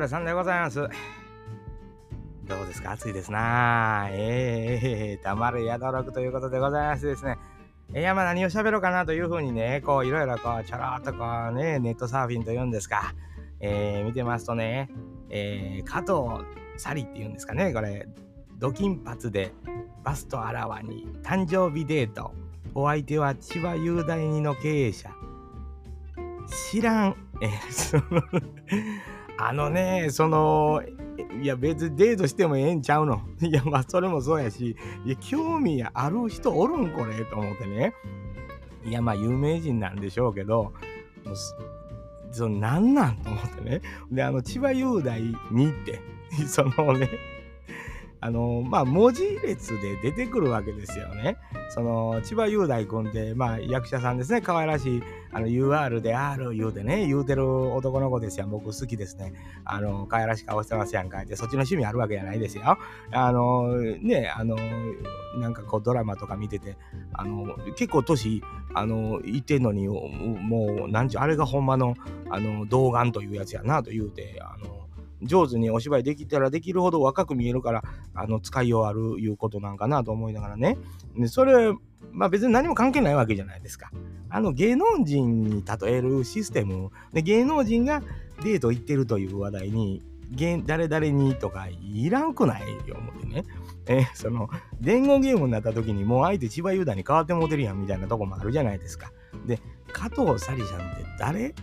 れさんでございます。どうですか？暑いですなええー、たまる宿録ということでございましてですね。いや、まあ何を喋ろうかなというふうにね、こういろいろこうちょろっとこうね、ネットサーフィンというんですか。えー、見てますとね、えー、加藤サリっていうんですかね、これ、ド金髪でバストあらわに誕生日デート。お相手は千葉雄大二の経営者。知らん。えそのあのね、その、いや別にデートしてもええんちゃうの。いやまあそれもそうやし、いや興味ある人おるんこれと思ってね。いやまあ有名人なんでしょうけど、もうそのなんなんと思ってね。で、あの千葉雄大にって、そのね、あのまあ文字列で出てくるわけですよね。その千葉雄大君ってまあ役者さんですね。可愛らしいあの UR で R 言うてね言うてる男の子ですよ僕好きですね。あの可愛らしい顔してますやんか。ってそっちの趣味あるわけじゃないですよ。あのねあのなんかこうドラマとか見ててあの結構年あのいてんのにもうなんちゅうあれがほんまのあの童顔というやつやなと言うてあの上手にお芝居できたらできるほど若く見えるからあの使いようあるいうことなんかなと思いながらね。でそれまあ別に何も関係ないわけじゃないですか。あの芸能人に例えるシステムで芸能人がデート行ってるという話題に誰々にとかいらんくないよ思ってね。えその伝言ゲームになった時にもう相手千葉雄大に変わってもうてるやんみたいなとこもあるじゃないですか。で加藤紗里ちゃんって誰？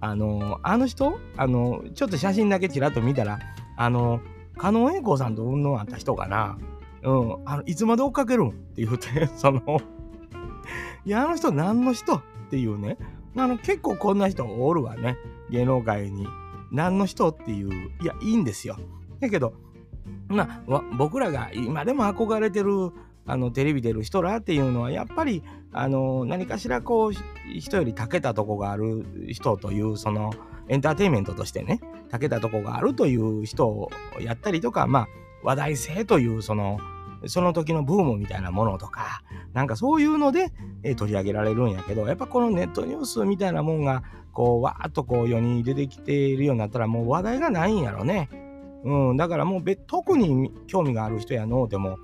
あの、あの人？あの、ちょっと写真だけちらっと見たら、あの、加納栄子さんと運動あった人かな？うん、あの、いつまで追っかけるん？って言うて、その、いや、あの人何の人？っていうね。あの、結構こんな人おるわね。芸能界に。何の人？っていう。いや、いいんですよ。だけど、まあ、僕らが今でも憧れてるあのテレビ出る人らっていうのはやっぱりあの何かしらこう人より長けたとこがある人というそのエンターテインメントとしてね長けたとこがあるという人をやったりとかまあ話題性というそのその時のブームみたいなものとかなんかそういうので、え取り上げられるんやけどやっぱこのネットニュースみたいなもんがこうわーっとこう世に出てきているようになったらもう話題がないんやろね。うん、だからもう特に興味がある人やのうでも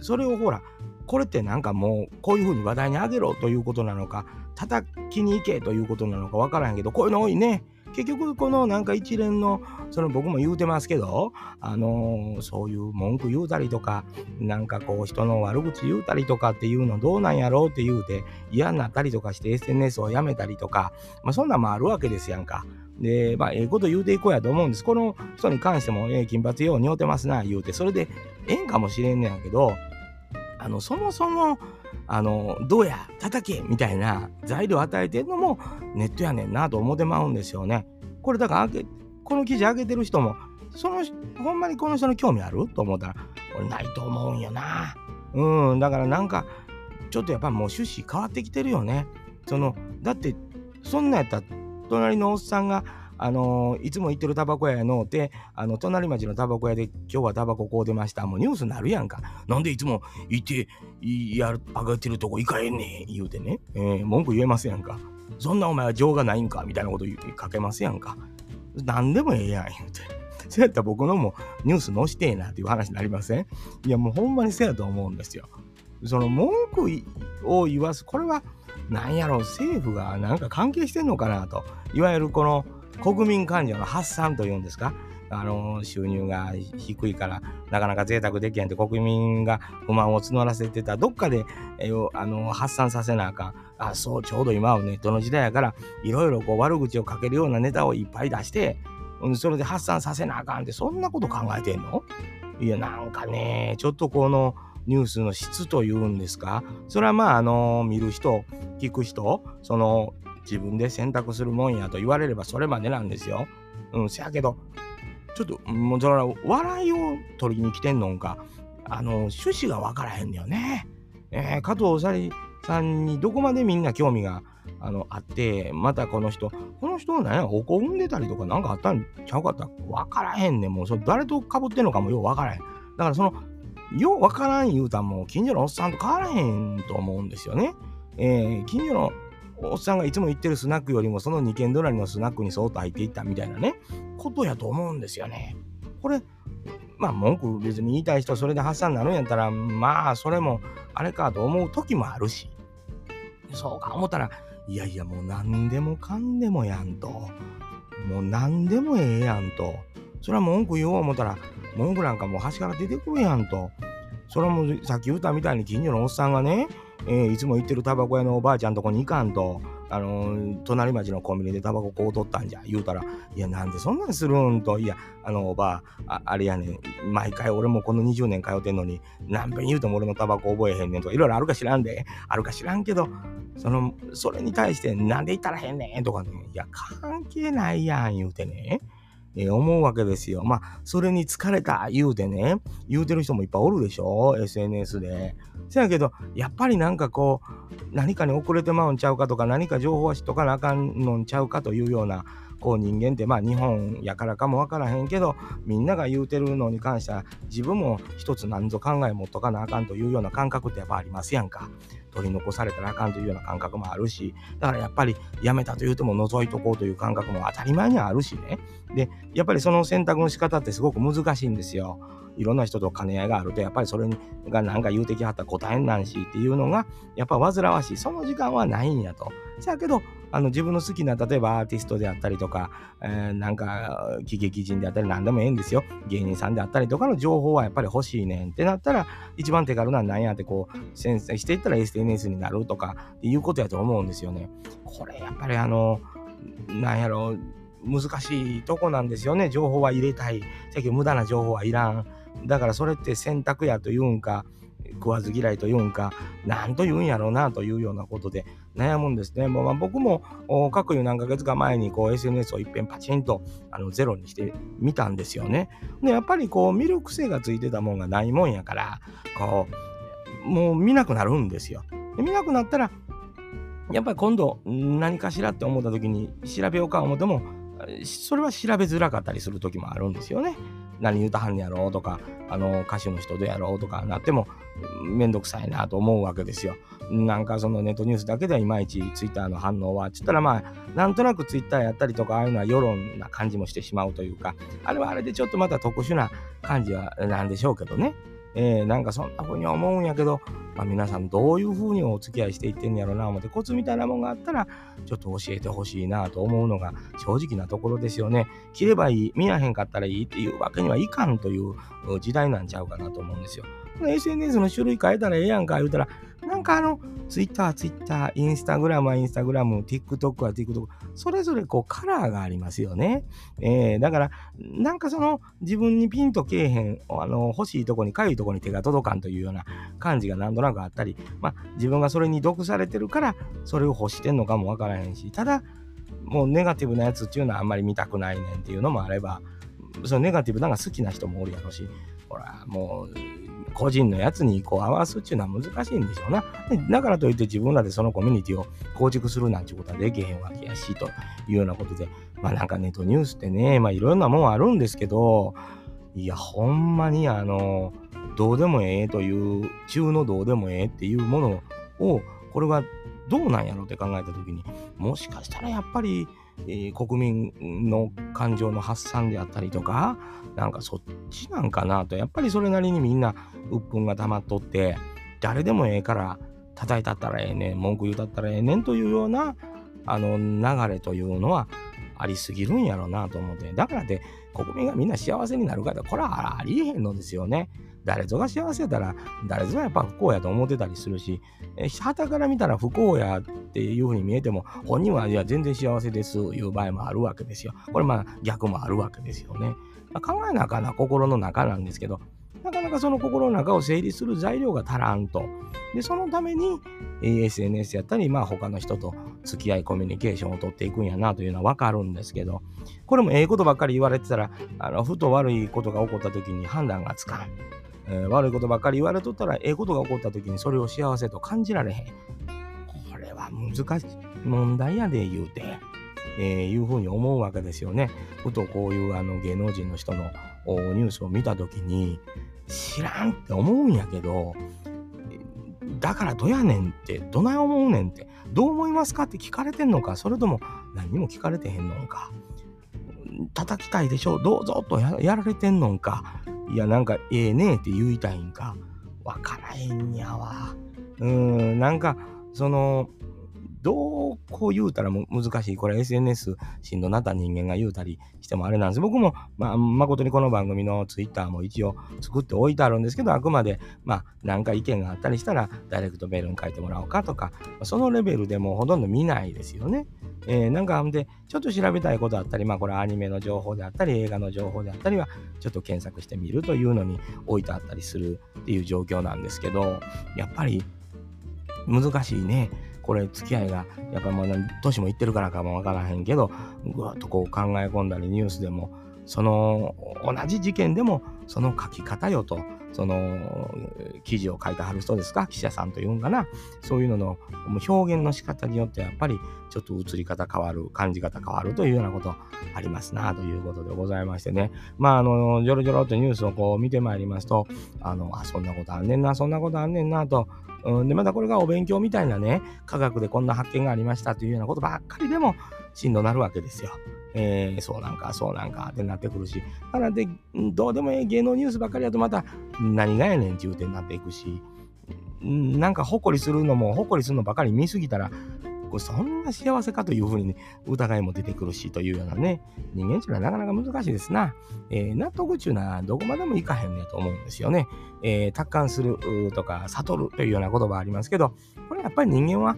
それをほらこれってなんかもうこういうふうに話題にあげろということなのか叩きに行けということなのかわからんけどこういうの多いね結局このなんか一連のその僕も言うてますけどあのー、そういう文句言うたりとかなんかこう人の悪口言うたりとかっていうのどうなんやろうって言うて嫌になったりとかして SNS をやめたりとかまあそんなんもあるわけですやんか。で、まあ、ええこと言うていこうやと思うんです。この人に関しても、ええ、金髪よう似合うてますな、言うて、それでええんかもしれんねやけど、あの、そもそも、あの、どうや、叩け、みたいな材料与えてんのもネットやねんなと思ってまうんですよね。これだから、この記事上げてる人も、その、ほんまにこの人の興味ある？と思ったら、これないと思うんよな。うん、だからなんか、ちょっとやっぱもう趣旨変わってきてるよね。その、だって、そんなんやったら、隣のおっさんが、あの、いつも行ってるタバコ屋やのうて、あの、隣町のタバコ屋で今日はタバコこう出ました。もうニュースになるやんか。なんでいつも行って、やる、上がってるとこ行かへんねん、言うてね。えー、文句言えますやんか。そんなお前は情がないんか？みたいなこと言うてかけますやんか。なんでもええやん、言うて。そうやったら僕のもニュース載してえなっていう話になりません？いや、もうほんまにそうやと思うんですよ。その文句を言わす、これはなんやろ政府がなんか関係してんのかなといわゆるこの国民感情の発散というんですか？あの収入が低いからなかなか贅沢できへんって国民が不満を募らせてた。どっかで、えあの発散させなあかん。あそうちょうど今はネットの時代やからいろいろこう悪口をかけるようなネタをいっぱい出してそれで発散させなあかんってそんなこと考えてんの？いやなんかねちょっとこのニュースの質というんですか？それはまああの見る人聞く人その自分で選択するもんやと言われればそれまでなんですよ。うん、せやけどちょっともうそれは笑いを取りに来てんのんかあの趣旨が分からへんのよね。えー、加藤さりさんにどこまでみんな興味があのあってまたこの人この人何やお子産んでたりとか何かあったんちゃうかった分からへんねんもうそれ誰とかぶってんのかもよう分からへんだからそのようわからん言うたんも近所のおっさんと変わらへんと思うんですよね。えー、近所のおっさんがいつも行ってるスナックよりもその2軒隣のスナックにそーっと入っていったみたいなね。ことやと思うんですよね。これまあ文句別に言いたい人それで発散になるんやったらまあそれもあれかと思う時もあるしそうか思ったらいやいやもう何でもかんでもやんともう何でもええやんとそれは文句言おう思ったら文句なんかもう端から出てくるやんとそれはもうさっき言ったみたいに近所のおっさんがね、えー、いつも行ってるタバコ屋のおばあちゃんとこに行かんとあのー、隣町のコンビニでタバコこう取ったんじゃ。言うたらいやなんでそんなんするんと。いやあのおばああれやねん。毎回俺もこの20年通ってんのに何遍言うても俺のタバコ覚えへんねんとかいろいろあるか知らんで。あるか知らんけどそのそれに対してなんで言ったらへんねんとかね。いや関係ないやん言うてね。えー、思うわけですよ。まあ、それに疲れた言うてね、言うてる人もいっぱいおるでしょ ?SNS で。せやけど、やっぱりなんかこう、何かに遅れてまうんちゃうかとか、何か情報はしとかなあかんのんちゃうかというような、こう人間ってまあ日本やからかもわからへんけどみんなが言うてるのに関しては自分も一つ何ぞ考え持っとかなあかんというような感覚ってやっぱありますやんか。取り残されたらあかんというような感覚もあるしだからやっぱりやめたと言うても覗いとこうという感覚も当たり前にあるしねでやっぱりその選択の仕方ってすごく難しいんですよ。いろんな人と兼ね合いがあるとやっぱりそれが何か言うてきはったら答えんなんしっていうのがやっぱ煩わしいその時間はないんやと。せやけどあの自分の好きな例えばアーティストであったりとか、えー、なんか喜劇人であったり何でもええんですよ芸人さんであったりとかの情報はやっぱり欲しいねんってなったら一番手軽なんなんやってこう先生していったら SNS になるとかっていうことやと思うんですよね。これやっぱりあのなんやろ難しいとこなんですよね情報は入れたい。さっき無駄な情報はいらん。だからそれって選択やというんか食わず嫌いというんか何と言うんやろうなというようなことで悩むんですね。もうまあ、僕も各いう何ヶ月か前にこう SNS をいっぺんパチンとあのゼロにしてみたんですよね。でやっぱりこう見る癖がついてたもんがないもんやからこうもう見なくなるんですよ。で見なくなったらやっぱり今度何かしらって思った時に調べようか思ってもそれは調べづらかったりする時もあるんですよね。何言うたはんやろうとかあの歌手の人でやろうとかなっても面倒くさいなと思うわけですよ。なんかそのネットニュースだけではいまいちツイッターの反応はつったらまあなんとなくツイッターやったりとかああいうのは世論な感じもしてしまうというかあれはあれでちょっとまた特殊な感じはなんでしょうけどね。えー、なんかそんな風に思うんやけど、まあ、皆さんどういうふうにお付き合いしていってんやろな思ってコツみたいなもんがあったらちょっと教えてほしいなと思うのが正直なところですよね。切ればいい、見やへんかったらいいっていうわけにはいかんという時代なんちゃうかなと思うんですよ。SNS の種類変えたらええやんか言うたらなんかあの、ツイッター、ツイッター、インスタグラムはインスタグラム、TikTok は TikTok、それぞれこうカラーがありますよね。えー、だから、なんかその自分にピンとけえへん、あの、欲しいとこに、かゆいとこに手が届かんというような感じがなんとなくあったり、まあ、自分がそれに毒されてるから、それを欲してんのかもわからへんし、ただ、もうネガティブなやつっていうのはあんまり見たくないねんっていうのもあれば、そのネガティブなのが好きな人もおるやろし、ほら、もう、個人のやつにこう合わすっていうのは難しいんでしょうな。だからといって自分らでそのコミュニティを構築するなんてことはできへんわけやし、というようなことで、まあなんかネットニュースってね、まあいろんなもんあるんですけど、いや、ほんまにあの、どうでもええという、中のどうでもええっていうものを、これはどうなんやろって考えた時に、もしかしたらやっぱり、えー、国民の感情の発散であったりとか、なんかそっちなんかなと、やっぱりそれなりにみんな鬱憤が溜まっとって、誰でもええから叩いたったらええねん、文句言うたったらええねんというような、あの流れというのはありすぎるんやろうなと思って、だからって国民がみんな幸せになるかって、これはありえへんのですよね。誰ぞが幸せやったら、誰ぞがやっぱ不幸やと思ってたりするし、え旗から見たら不幸やっていうふうに見えても、本人はいや全然幸せですいう場合もあるわけですよ。これまあ逆もあるわけですよね。まあ、考えなあかんな心の中なんですけど、なかなかその心の中を整理する材料が足らんと。で、そのために、え SNS やったり、まあ他の人と付き合い、コミュニケーションを取っていくんやなというのはわかるんですけど、これもええことばっかり言われてたら、あの、ふと悪いことが起こった時に判断がつかん。えー、悪いことばっかり言われとったら、ええことが起こった時にそれを幸せと感じられへん。これは難しい問題やで言うて、えー、いうふうに思うわけですよね。ふとこういうあの芸能人の人のニュースを見た時に、知らんって思うんやけど、だからどやねんって、どない思うねんって、どう思いますかって聞かれてんのか、それとも何にも聞かれてへんのか。叩きたいでしょどうぞとやられてんのかいやなんかええねえって言いたいんか。わからへんやわ。うんなんかそのどうこう言うたら難しい。これ SNS しんどなった人間が言うたりしてもあれなんです。僕も、まあ、誠にこの番組の Twitter も一応作っておいてあるんですけど、あくまで、まあ、なんか意見があったりしたら、ダイレクトメールに書いてもらおうかとか、そのレベルでもほとんど見ないですよね。えー、なんか、んで、ちょっと調べたいことあったり、まあ、これアニメの情報であったり、映画の情報であったりは、ちょっと検索してみるというのに置いてあったりするっていう状況なんですけど、やっぱり難しいね。これ付き合いがやっぱまだ年もいってるからかもわからへんけどぐわっとこう考え込んだりニュースでもその同じ事件でもその書き方よとその記事を書いてはる人ですか？記者さんというんかな？そういうのの表現の仕方によってやっぱりちょっと映り方変わる感じ方変わるというようなことありますなということでございましてね。まああのジョロジョロとニュースをこう見てまいりますとあのあそんなことあんねんなそんなことあんねんなとうん、でまたこれがお勉強みたいなね科学でこんな発見がありましたというようなことばっかりでもしんどなるわけですよ。えー、そうなんかそうなんかってなってくるしだからでどうでもええ芸能ニュースばっかりだとまた何がやねんっていうてになっていくしなんか誇りするのも誇りするのばかり見すぎたらこれそんな幸せかというふうに、ね、疑いも出てくるしというようなね、人間っていうのはなかなか難しいですな。えー、納得っていうのはどこまでもいかへんねと思うんですよね。えー、達観するとか悟るというような言葉ありますけど、これやっぱり人間は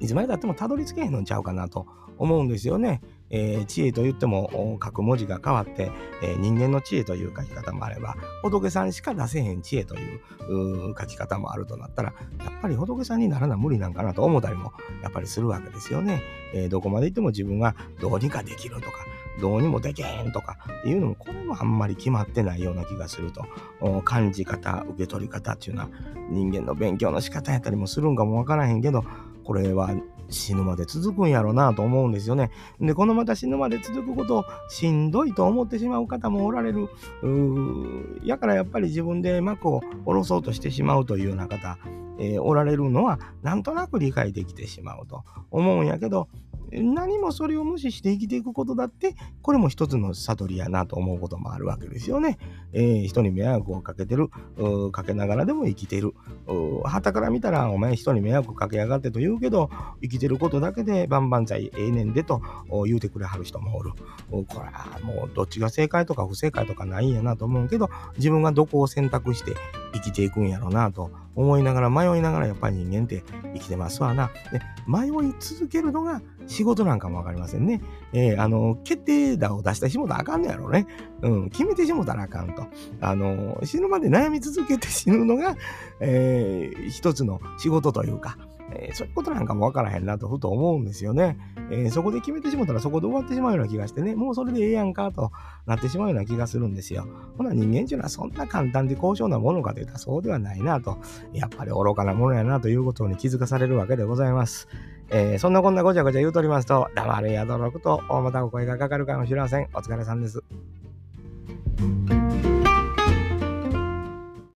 いつまでたってもたどり着けへんのちゃうかなと思うんですよね。えー、知恵と言っても書く文字が変わって、えー、人間の知恵という書き方もあれば仏さんしか出せへん知恵という書き方もあるとなったらやっぱり仏さんにならな無理なんかなと思ったりもやっぱりするわけですよね。えー、どこまで行っても自分がどうにかできるとかどうにもできへんとかっていうのもこれもあんまり決まってないような気がすると感じ方受け取り方っていうのは人間の勉強の仕方やったりもするんかもわからへんけどこれは死ぬまで続くんやろうなと思うんですよね。で、このまた死ぬまで続くことをしんどいと思ってしまう方もおられる。やからやっぱり自分で幕を下ろそうとしてしまうというような方、えー、おられるのはなんとなく理解できてしまうと思うんやけど、何もそれを無視して生きていくことだって、これも一つの悟りやなと思うこともあるわけですよね。えー、人に迷惑をかけてる、かけながらでも生きてる。はたから見たら、お前人に迷惑かけやがってと言うけど、生きてることだけで万々歳ええねんでと言うてくれはる人もおる。これはもうどっちが正解とか不正解とかないんやなと思うけど、自分がどこを選択して生きていくんやろうなと思いながら迷いながらやっぱり人間って生きてますわな。で迷い続けるのが仕事なんかもわかりませんね。えー、あの、決定打を出してしもたらあかんのやろね。うん、決めてしもたらあかんと。あの、死ぬまで悩み続けて死ぬのが、えー、一つの仕事というか、えー、そういうことなんかもわからへんなとふと思うんですよね。えー、そこで決めてしもたらそこで終わってしまうような気がしてね、もうそれでええやんかとなってしまうような気がするんですよ。ほな人間っていうのはそんな簡単で高尚なものかというとそうではないなと、やっぱり愚かなものやなということに気づかされるわけでございます。えー、そんなこんなごちゃごちゃ言うとりますと、黙れやどろくと、またお声がかかるかもしれません。お疲れさんです。